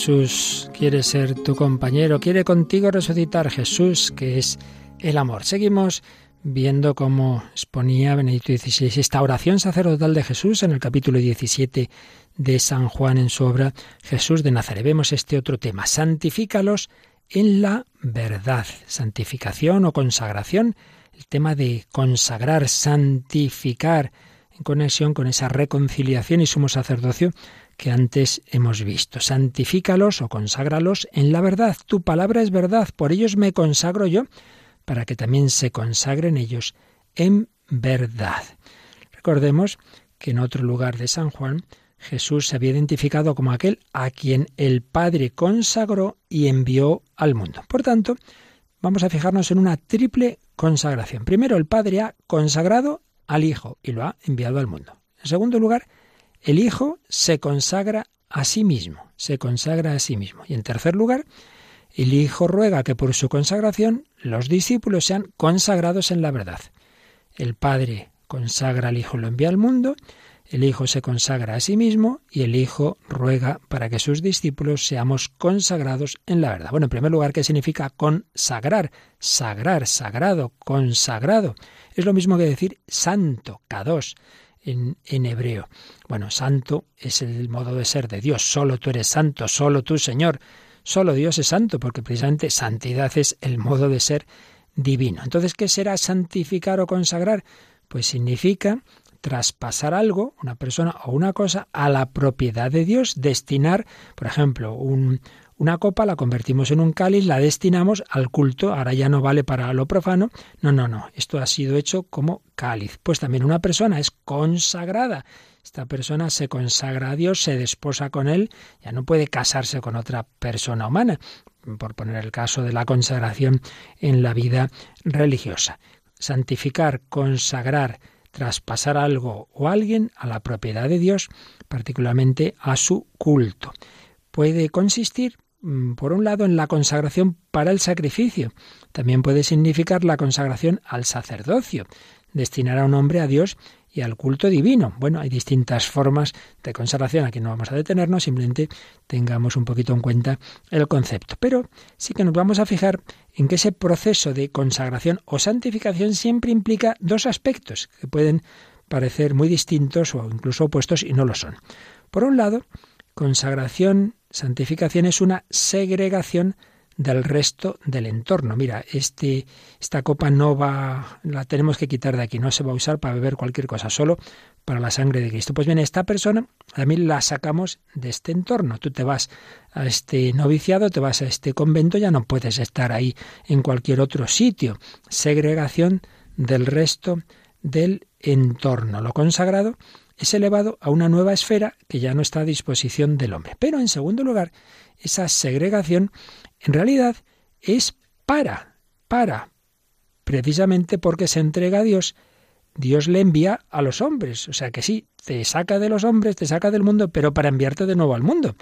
Jesús quiere ser tu compañero, quiere contigo resucitar. Jesús, que es el amor. Seguimos viendo cómo exponía Benedicto XVI esta oración sacerdotal de Jesús en el capítulo 17 de San Juan en su obra Jesús de Nazaret. Vemos este otro tema, santifícalos en la verdad, santificación o consagración, el tema de consagrar, santificar, en conexión con esa reconciliación y sumo sacerdocio que antes hemos visto. Santifícalos o conságralos en la verdad. Tu palabra es verdad, por ellos me consagro yo, para que también se consagren ellos en verdad. Recordemos que en otro lugar de San Juan, Jesús se había identificado como aquel a quien el Padre consagró y envió al mundo. Por tanto, vamos a fijarnos en una triple consagración. Primero, el Padre ha consagrado al Hijo y lo ha enviado al mundo. En segundo lugar, el Hijo se consagra a sí mismo, se consagra a sí mismo. Y en tercer lugar, el Hijo ruega que por su consagración los discípulos sean consagrados en la verdad. El Padre consagra al Hijo lo envía al mundo, el Hijo se consagra a sí mismo y el Hijo ruega para que sus discípulos seamos consagrados en la verdad. Bueno, en primer lugar, ¿qué significa consagrar? Sagrar, sagrado, consagrado. Es lo mismo que decir santo, kadosh, en, hebreo. Bueno, santo es el modo de ser de Dios. Solo tú eres santo, solo tú, Señor. Solo Dios es santo, porque precisamente santidad es el modo de ser divino. Entonces, ¿qué será santificar o consagrar? Pues significa traspasar algo, una persona o una cosa, a la propiedad de Dios, destinar, por ejemplo, un, una copa, la convertimos en un cáliz, la destinamos al culto, ahora ya no vale para lo profano. No, no, no, esto ha sido hecho como cáliz. Pues también una persona es consagrada. Esta persona se consagra a Dios, se desposa con Él, ya no puede casarse con otra persona humana, por poner el caso de la consagración en la vida religiosa. Santificar, consagrar, traspasar algo o alguien a la propiedad de Dios, particularmente a su culto. Puede consistir por un lado, en la consagración para el sacrificio. También puede significar la consagración al sacerdocio, destinar a un hombre a Dios y al culto divino. Bueno, hay distintas formas de consagración, aquí no vamos a detenernos, simplemente tengamos un poquito en cuenta el concepto. Pero sí que nos vamos a fijar en que ese proceso de consagración o santificación siempre implica dos aspectos que pueden parecer muy distintos o incluso opuestos y no lo son. Por un lado, consagración Santificación es una segregación del resto del entorno. Mira, este, esta copa no va, la tenemos que quitar de aquí, no se va a usar para beber cualquier cosa, solo para la sangre de Cristo. Pues bien, esta persona también la sacamos de este entorno. Tú te vas a este noviciado, te vas a este convento, ya no puedes estar ahí en cualquier otro sitio. Segregación del resto del entorno. Lo consagrado es elevado a una nueva esfera que ya no está a disposición del hombre. Pero en segundo lugar, esa segregación en realidad es para, para, precisamente porque se entrega a Dios, Dios le envía a los hombres. O sea que sí, te saca de los hombres, te saca del mundo, pero para enviarte de nuevo al mundo.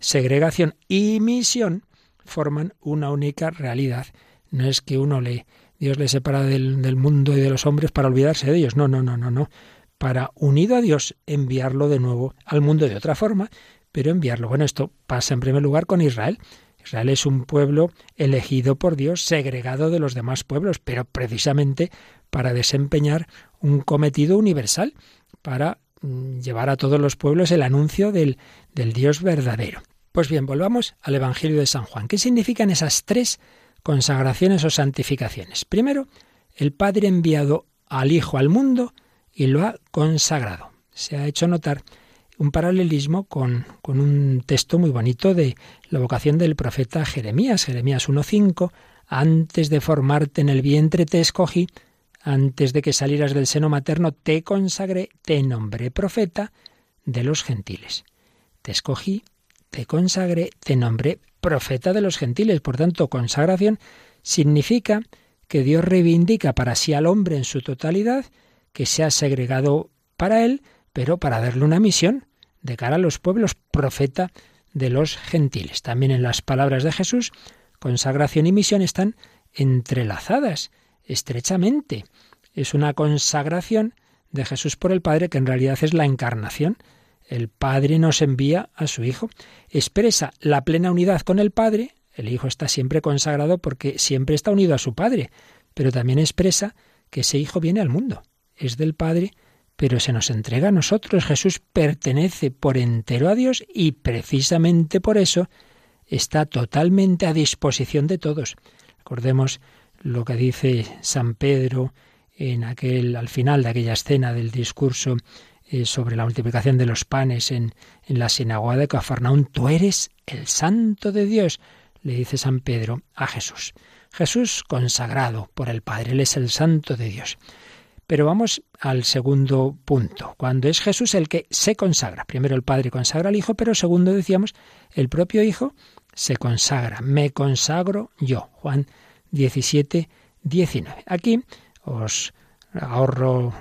Segregación y misión forman una única realidad. No es que uno le, Dios le separa del, del mundo y de los hombres para olvidarse de ellos. No, no, no, no, no para, unido a Dios, enviarlo de nuevo al mundo de otra forma, pero enviarlo. Bueno, esto pasa en primer lugar con Israel. Israel es un pueblo elegido por Dios, segregado de los demás pueblos, pero precisamente para desempeñar un cometido universal, para mm, llevar a todos los pueblos el anuncio del, del Dios verdadero. Pues bien, volvamos al Evangelio de San Juan. ¿Qué significan esas tres consagraciones o santificaciones? Primero, el Padre enviado al Hijo al mundo, y lo ha consagrado. Se ha hecho notar un paralelismo con, con un texto muy bonito de la vocación del profeta Jeremías, Jeremías 1.5, antes de formarte en el vientre te escogí, antes de que salieras del seno materno te consagré, te nombré profeta de los gentiles. Te escogí, te consagré, te nombré profeta de los gentiles. Por tanto, consagración significa que Dios reivindica para sí al hombre en su totalidad que se ha segregado para él, pero para darle una misión de cara a los pueblos, profeta de los gentiles. También en las palabras de Jesús, consagración y misión están entrelazadas estrechamente. Es una consagración de Jesús por el Padre que en realidad es la encarnación. El Padre nos envía a su Hijo. Expresa la plena unidad con el Padre. El Hijo está siempre consagrado porque siempre está unido a su Padre, pero también expresa que ese Hijo viene al mundo es del Padre, pero se nos entrega a nosotros. Jesús pertenece por entero a Dios y precisamente por eso está totalmente a disposición de todos. Recordemos lo que dice San Pedro en aquel al final de aquella escena del discurso eh, sobre la multiplicación de los panes en, en la sinagoga de Cafarnaún, tú eres el santo de Dios, le dice San Pedro a Jesús. Jesús consagrado por el Padre, él es el santo de Dios. Pero vamos al segundo punto, cuando es Jesús el que se consagra. Primero el Padre consagra al Hijo, pero segundo decíamos, el propio Hijo se consagra. Me consagro yo. Juan 17, 19. Aquí os ahorro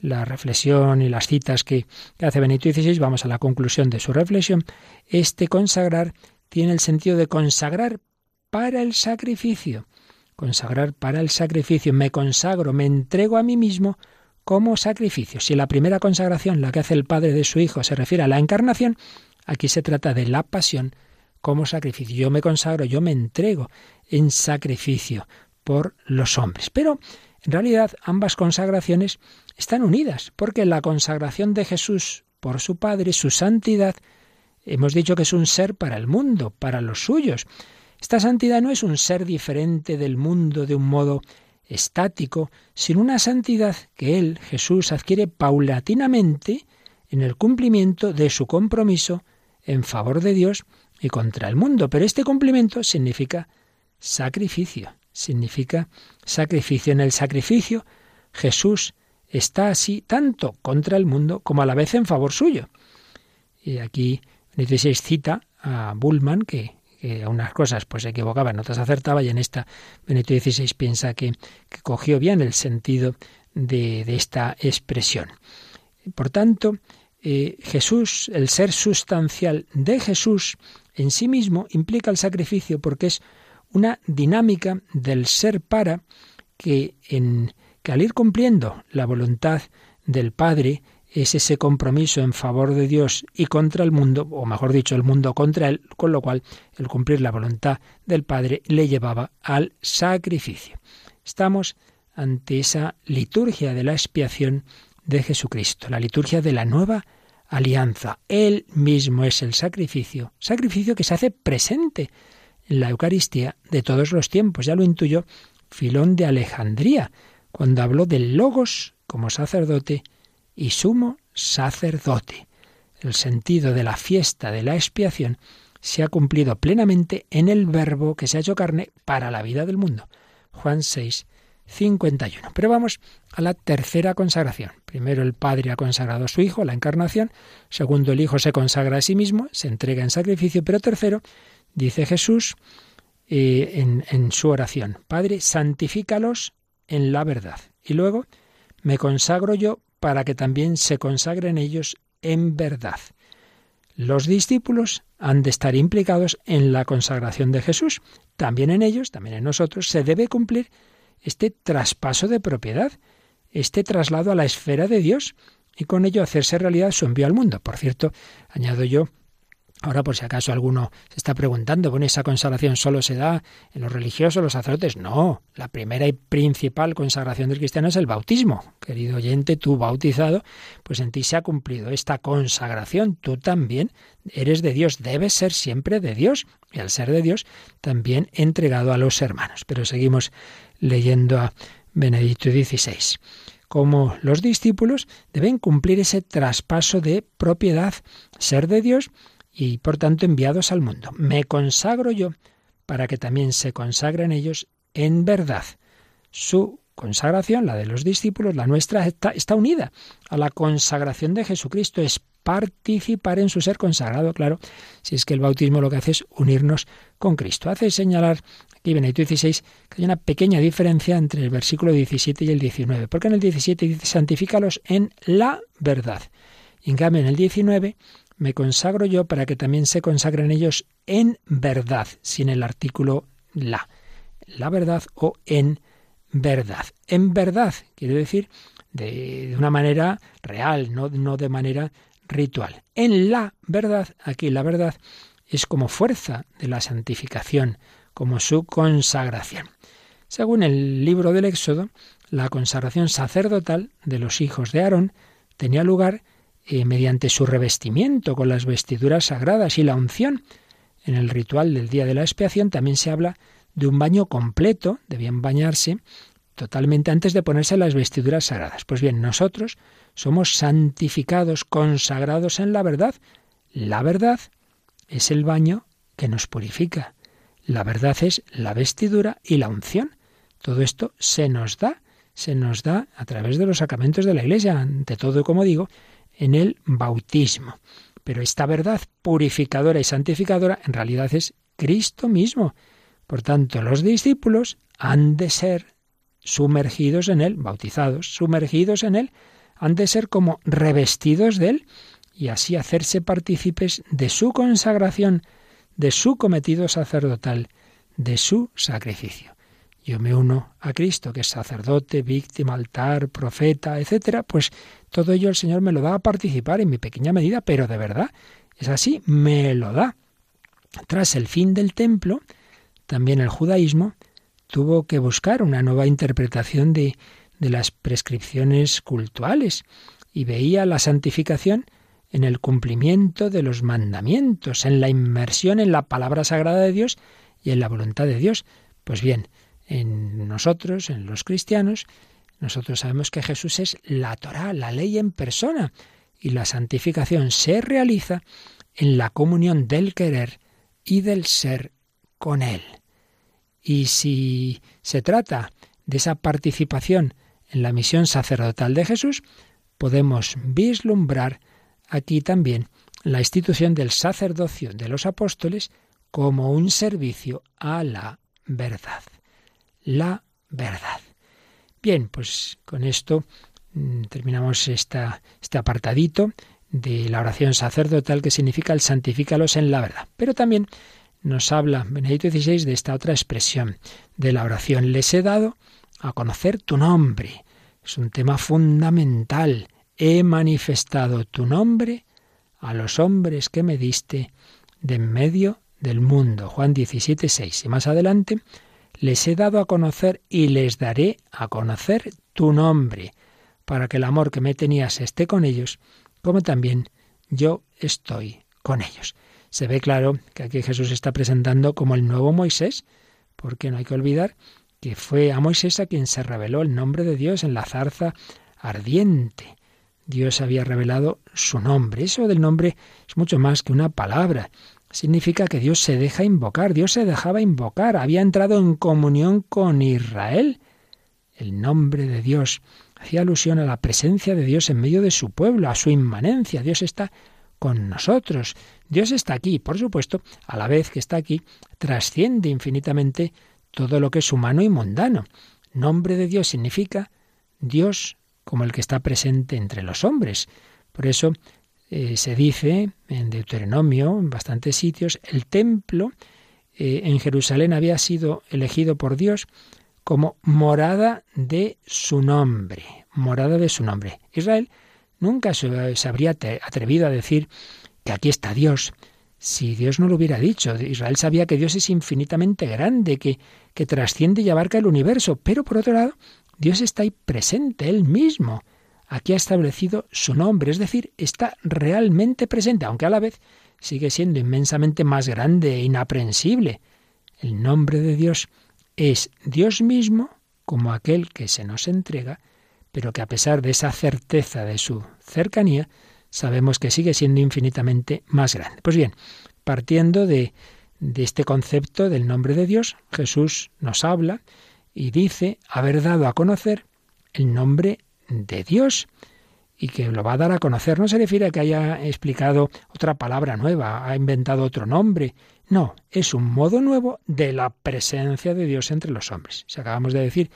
la reflexión y las citas que, hace Benito XVI, vamos a la conclusión de su reflexión. Este consagrar tiene el sentido de consagrar para el sacrificio consagrar para el sacrificio, me consagro, me entrego a mí mismo como sacrificio. Si la primera consagración, la que hace el Padre de su Hijo, se refiere a la encarnación, aquí se trata de la pasión como sacrificio. Yo me consagro, yo me entrego en sacrificio por los hombres. Pero en realidad ambas consagraciones están unidas, porque la consagración de Jesús por su Padre, su santidad, hemos dicho que es un ser para el mundo, para los suyos. Esta santidad no es un ser diferente del mundo de un modo estático, sino una santidad que Él, Jesús, adquiere paulatinamente en el cumplimiento de su compromiso en favor de Dios y contra el mundo. Pero este cumplimiento significa sacrificio, significa sacrificio. En el sacrificio Jesús está así tanto contra el mundo como a la vez en favor suyo. Y aquí Benito cita a Bullman, que, a unas cosas pues se equivocaba, en otras acertaba, y en esta Benito XVI piensa que, cogió bien el sentido de, esta expresión. Por tanto, eh, Jesús, el ser sustancial de Jesús en sí mismo implica el sacrificio porque es una dinámica del ser para que, en, que al ir cumpliendo la voluntad del Padre, es ese compromiso en favor de Dios y contra el mundo, o mejor dicho, el mundo contra él, con lo cual el cumplir la voluntad del Padre le llevaba al sacrificio. Estamos ante esa liturgia de la expiación de Jesucristo, la liturgia de la nueva alianza. Él mismo es el sacrificio, sacrificio que se hace presente en la Eucaristía de todos los tiempos. Ya lo intuyó Filón de Alejandría, cuando habló del Logos como sacerdote y sumo sacerdote. El sentido de la fiesta de la expiación se ha cumplido plenamente en el Verbo que se ha hecho carne para la vida del mundo. Juan 6, 51. Pero vamos a la tercera consagración. Primero el Padre ha consagrado a su Hijo, la encarnación. Segundo el Hijo se consagra a sí mismo, se entrega en sacrificio. Pero tercero, dice Jesús eh, en, en su oración, Padre, santifícalos en la verdad. Y luego, me consagro yo para que también se consagren ellos en verdad. Los discípulos han de estar implicados en la consagración de Jesús. También en ellos, también en nosotros, se debe cumplir este traspaso de propiedad, este traslado a la esfera de Dios y con ello hacerse realidad su envío al mundo. Por cierto, añado yo Ahora, por si acaso alguno se está preguntando, bueno, ¿esa consagración solo se da en los religiosos, los sacerdotes? No, la primera y principal consagración del cristiano es el bautismo. Querido oyente, tú bautizado, pues en ti se ha cumplido esta consagración. Tú también eres de Dios, debes ser siempre de Dios. Y al ser de Dios, también entregado a los hermanos. Pero seguimos leyendo a Benedicto XVI como los discípulos deben cumplir ese traspaso de propiedad, ser de Dios y por tanto enviados al mundo. Me consagro yo para que también se consagren ellos en verdad. Su consagración, la de los discípulos, la nuestra, está, unida a la consagración de Jesucristo, es participar en su ser consagrado, claro, si es que el bautismo lo que hace es unirnos con Cristo. Hace señalar aquí Benedicto XVI que hay una pequeña diferencia entre el versículo 17 y el 19, porque en el 17 dice santifícalos en la verdad. Y en cambio en el 19 me consagro yo para que también se consagren ellos en verdad, sin el artículo la. La verdad o en verdad. En verdad quiere decir de, una manera real, no, no de manera ritual. En la verdad, aquí la verdad es como fuerza de la santificación, como su consagración. Según el libro del Éxodo, la consagración sacerdotal de los hijos de Aarón tenía lugar eh, mediante su revestimiento con las vestiduras sagradas y la unción. En el ritual del día de la expiación también se habla de un baño completo, debían bañarse totalmente antes de ponerse las vestiduras sagradas. Pues bien, nosotros somos santificados, consagrados en la verdad. La verdad es el baño que nos purifica. La verdad es la vestidura y la unción. Todo esto se nos da, se nos da a través de los sacramentos de la Iglesia, ante todo, como digo, en el bautismo. Pero esta verdad purificadora y santificadora en realidad es Cristo mismo. Por tanto, los discípulos han de ser sumergidos en Él, bautizados, sumergidos en Él, han de ser como revestidos de Él y así hacerse partícipes de su consagración, de su cometido sacerdotal, de su sacrificio. Yo me uno a Cristo, que es sacerdote, víctima, altar, profeta, etcétera, pues todo ello el Señor me lo da a participar en mi pequeña medida, pero de verdad es así, me lo da. Tras el fin del templo, también el judaísmo tuvo que buscar una nueva interpretación de, de las prescripciones cultuales y veía la santificación en el cumplimiento de los mandamientos, en la inmersión en la palabra sagrada de Dios y en la voluntad de Dios. Pues bien, en nosotros, en los cristianos, nosotros sabemos que Jesús es la Torá, la ley en persona, y la santificación se realiza en la comunión del querer y del ser con Él. Y si se trata de esa participación en la misión sacerdotal de Jesús, podemos vislumbrar aquí también la institución del sacerdocio de los apóstoles como un servicio a la verdad. La verdad. Bien, pues con esto mm, terminamos esta, este apartadito de la oración sacerdotal que significa el santifícalos en la verdad. Pero también nos habla Benedicto XVI de esta otra expresión de la oración. Les he dado a conocer tu nombre. Es un tema fundamental. He manifestado tu nombre a los hombres que me diste de en medio del mundo. Juan 17, 6. Y más adelante, les he dado a conocer y les daré a conocer tu nombre, para que el amor que me tenías esté con ellos, como también yo estoy con ellos. Se ve claro que aquí Jesús está presentando como el nuevo Moisés, porque no hay que olvidar que fue a Moisés a quien se reveló el nombre de Dios en la zarza ardiente. Dios había revelado su nombre. Eso del nombre es mucho más que una palabra. Significa que Dios se deja invocar, Dios se dejaba invocar, había entrado en comunión con Israel. El nombre de Dios hacía alusión a la presencia de Dios en medio de su pueblo, a su inmanencia. Dios está con nosotros. Dios está aquí, por supuesto, a la vez que está aquí, trasciende infinitamente todo lo que es humano y mundano. Nombre de Dios significa Dios como el que está presente entre los hombres. Por eso eh, se dice en Deuteronomio, en bastantes sitios, el templo eh, en Jerusalén había sido elegido por Dios como morada de su nombre, morada de su nombre. Israel nunca se, se habría atrevido a decir que aquí está Dios, si Dios no lo hubiera dicho. Israel sabía que Dios es infinitamente grande, que, que trasciende y abarca el universo, pero por otro lado, Dios está ahí presente, Él mismo. Aquí ha establecido su nombre, es decir, está realmente presente, aunque a la vez sigue siendo inmensamente más grande e inaprensible. El nombre de Dios es Dios mismo como aquel que se nos entrega, pero que a pesar de esa certeza de su cercanía, sabemos que sigue siendo infinitamente más grande. Pues bien, partiendo de, de este concepto del nombre de Dios, Jesús nos habla y dice haber dado a conocer el nombre de Dios y que lo va a dar a conocer. No se refiere a que haya explicado otra palabra nueva, ha inventado otro nombre. No, es un modo nuevo de la presencia de Dios entre los hombres. Si acabamos de decir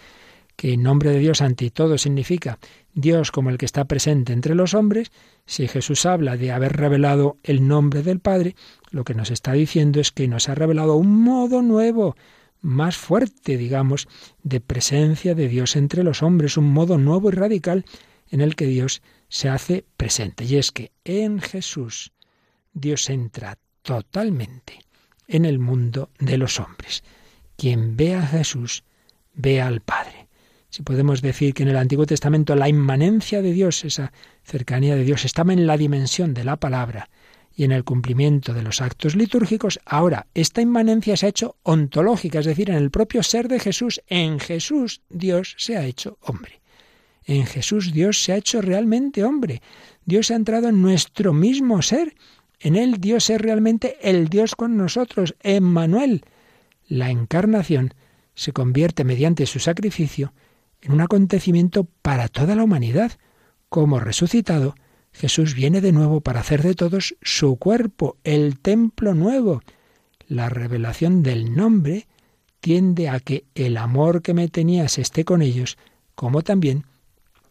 que nombre de Dios ante todo significa Dios como el que está presente entre los hombres, si Jesús habla de haber revelado el nombre del Padre, lo que nos está diciendo es que nos ha revelado un modo nuevo, más fuerte, digamos, de presencia de Dios entre los hombres, un modo nuevo y radical en el que Dios se hace presente. Y es que en Jesús Dios entra totalmente en el mundo de los hombres. Quien ve a Jesús, ve al Padre. Si podemos decir que en el Antiguo Testamento la inmanencia de Dios, esa cercanía de Dios, estaba en la dimensión de la palabra, y en el cumplimiento de los actos litúrgicos, ahora esta inmanencia se ha hecho ontológica, es decir, en el propio ser de Jesús. En Jesús Dios se ha hecho hombre. En Jesús Dios se ha hecho realmente hombre. Dios ha entrado en nuestro mismo ser. En él Dios es realmente el Dios con nosotros, Emmanuel. La encarnación se convierte mediante su sacrificio en un acontecimiento para toda la humanidad. Como resucitado, Jesús viene de nuevo para hacer de todos su cuerpo, el templo nuevo. La revelación del nombre tiende a que el amor que me tenías esté con ellos, como también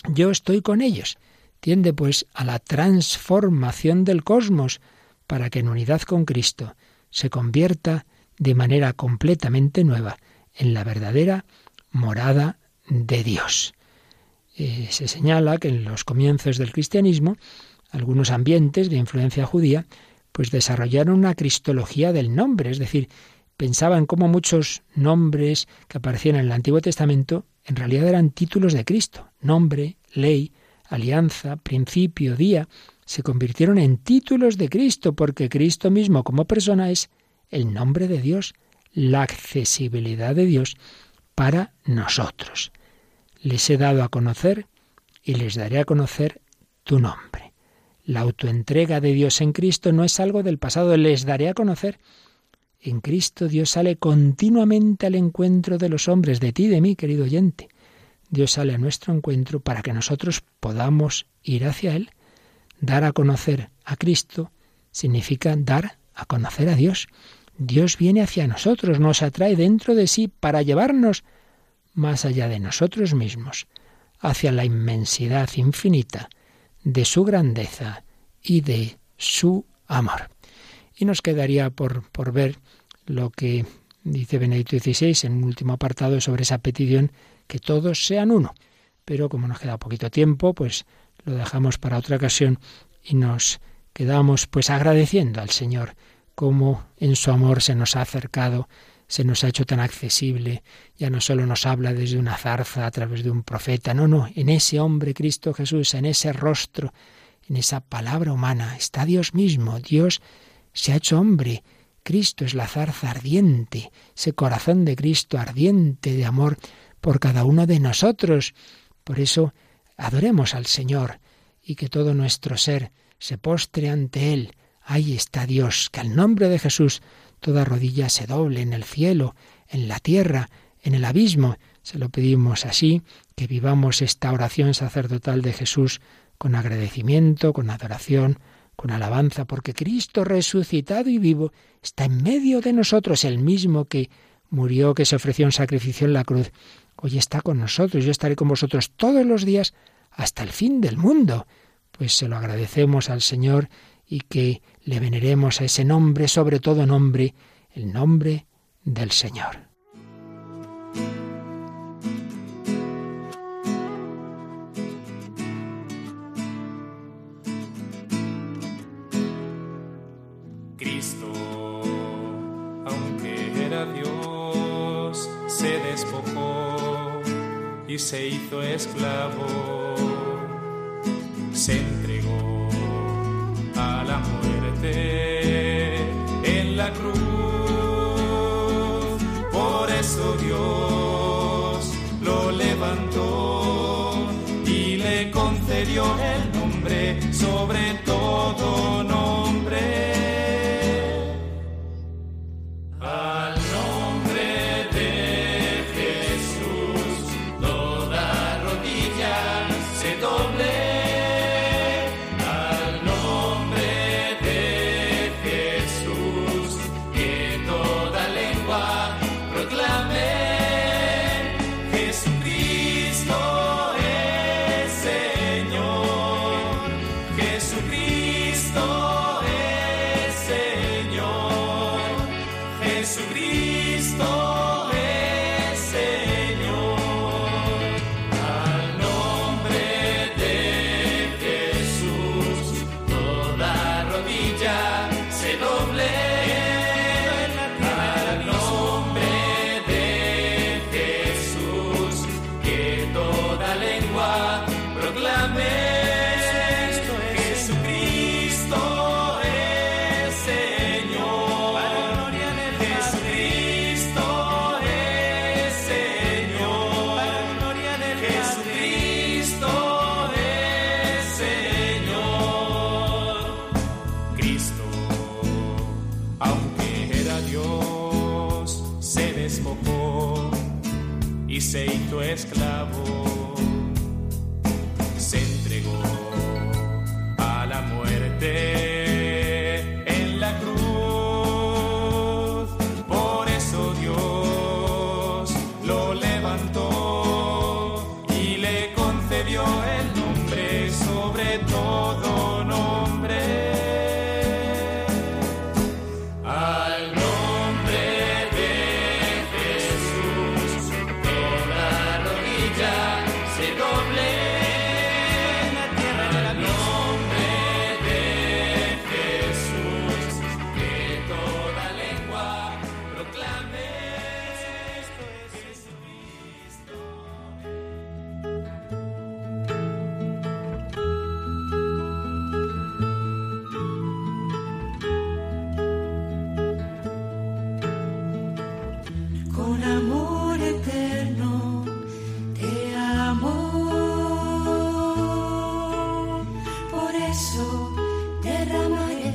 yo estoy con ellos. Tiende pues a la transformación del cosmos, para que en unidad con Cristo se convierta de manera completamente nueva en la verdadera morada de Dios. Eh, se señala que en los comienzos del cristianismo, algunos ambientes de influencia judía, pues desarrollaron una cristología del nombre, es decir, pensaban cómo muchos nombres que aparecían en el Antiguo Testamento en realidad eran títulos de Cristo. Nombre, ley, alianza, principio, día, se convirtieron en títulos de Cristo porque Cristo mismo como persona es el nombre de Dios, la accesibilidad de Dios para nosotros. Les he dado a conocer y les daré a conocer tu nombre. La autoentrega de Dios en Cristo no es algo del pasado, les daré a conocer. En Cristo Dios sale continuamente al encuentro de los hombres, de ti, de mí, querido oyente. Dios sale a nuestro encuentro para que nosotros podamos ir hacia Él. Dar a conocer a Cristo significa dar a conocer a Dios. Dios viene hacia nosotros, nos atrae dentro de sí para llevarnos más allá de nosotros mismos, hacia la inmensidad infinita de su grandeza y de su amor. Y nos quedaría por, por ver lo que dice Benedicto XVI en un último apartado sobre esa petición, que todos sean uno. Pero como nos queda poquito tiempo, pues lo dejamos para otra ocasión y nos quedamos pues agradeciendo al Señor cómo en su amor se nos ha acercado, se nos ha hecho tan accesible, ya no solo nos habla desde una zarza a través de un profeta, no, no, en ese hombre Cristo Jesús, en ese rostro, en esa palabra humana, está Dios mismo, Dios se ha hecho hombre, Cristo es la zarza ardiente, ese corazón de Cristo ardiente de amor por cada uno de nosotros. Por eso adoremos al Señor y que todo nuestro ser se postre ante Él. Ahí está Dios, que al nombre de Jesús toda rodilla se doble en el cielo, en la tierra, en el abismo. Se lo pedimos así, que vivamos esta oración sacerdotal de Jesús con agradecimiento, con adoración, con alabanza, porque Cristo resucitado y vivo está en medio de nosotros, el mismo que murió, que se ofreció un sacrificio en la cruz. Hoy está con nosotros, yo estaré con vosotros todos los días hasta el fin del mundo pues se lo agradecemos al Señor y que le veneremos a ese nombre, sobre todo nombre, el nombre del Señor. Cristo, aunque era Dios, se despojó y se hizo esclavo sei tu esclavo.